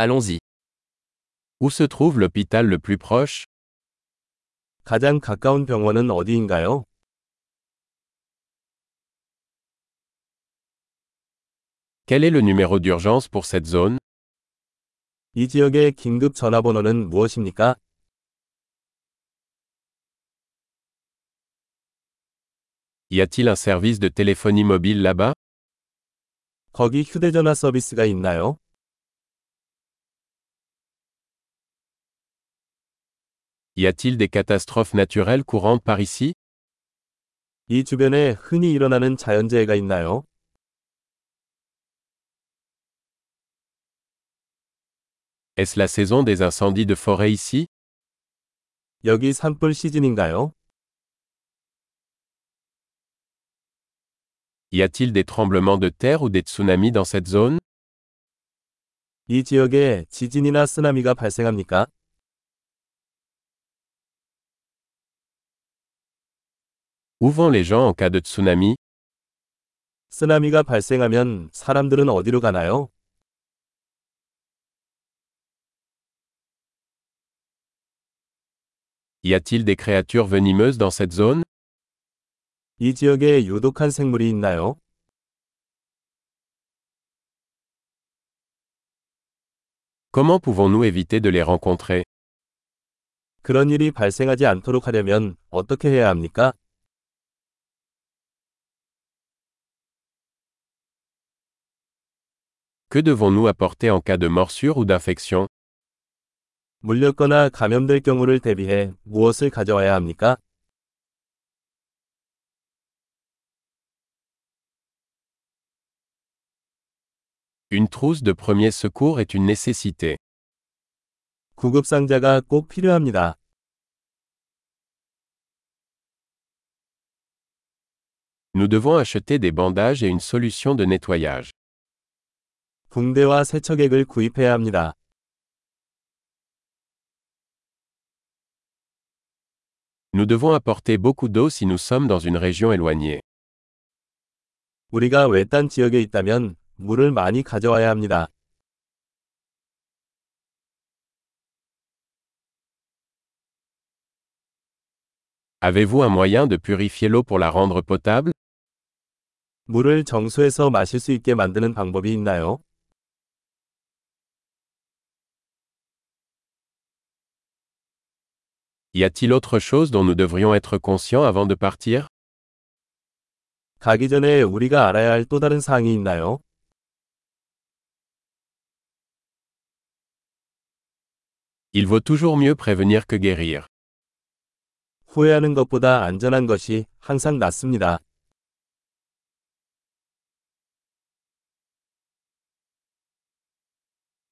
Allons-y. Où se trouve l'hôpital le plus proche 가장 가까운 병원은 어디인가요? Quel est le numéro d'urgence pour cette zone 이 지역의 긴급 전화번호는 무엇입니까? Y a-t-il un service de téléphonie mobile là-bas 거기 휴대전화 서비스가 있나요? Y a-t-il des catastrophes naturelles courantes par ici 이 주변에 흔히 일어나는 자연재해가 있나요? Est-ce la saison des incendies de forêt ici 여기 산불 시즌인가요? Y a-t-il des tremblements de terre ou des tsunamis dans cette zone 이 지역에 지진이나 쓰나미가 발생합니까? Où vont les gens en cas de tsunami 쓰나미가 발생하면 사람들은 어디로 가나요? Y a-t-il des créatures venimeuses dans cette zone 이 지역에 유독한 생물이 있나요? Comment pouvons-nous éviter de les rencontrer 그런 일이 발생하지 않도록 하려면 어떻게 해야 합니까? Que devons-nous apporter en cas de morsure ou d'infection 물렸거나 감염될 경우를 대비해 무엇을 가져와야 합니까? Une trousse de premier secours est une nécessité. 구급상자가 꼭 필요합니다. Nous devons acheter des bandages et une solution de nettoyage. 붕대와 세척액을 구입해야 합니다. Nous devons apporter beaucoup d'eau si nous sommes dans une région éloignée. 우리가 외딴 지역에 있다면 물을 많이 가져와야 합니다. Avez-vous un moyen de purifier l'eau pour la rendre potable 물을 정수해서 마실 수 있게 만드는 방법이 있나요? Y a-t-il autre chose dont nous devrions être conscients avant de partir 가기 전에 우리가 알아야 할 또 다른 사항이 있나요? Il vaut toujours mieux prévenir que guérir. 후회하는 것보다 안전한 것이 항상 낫습니다.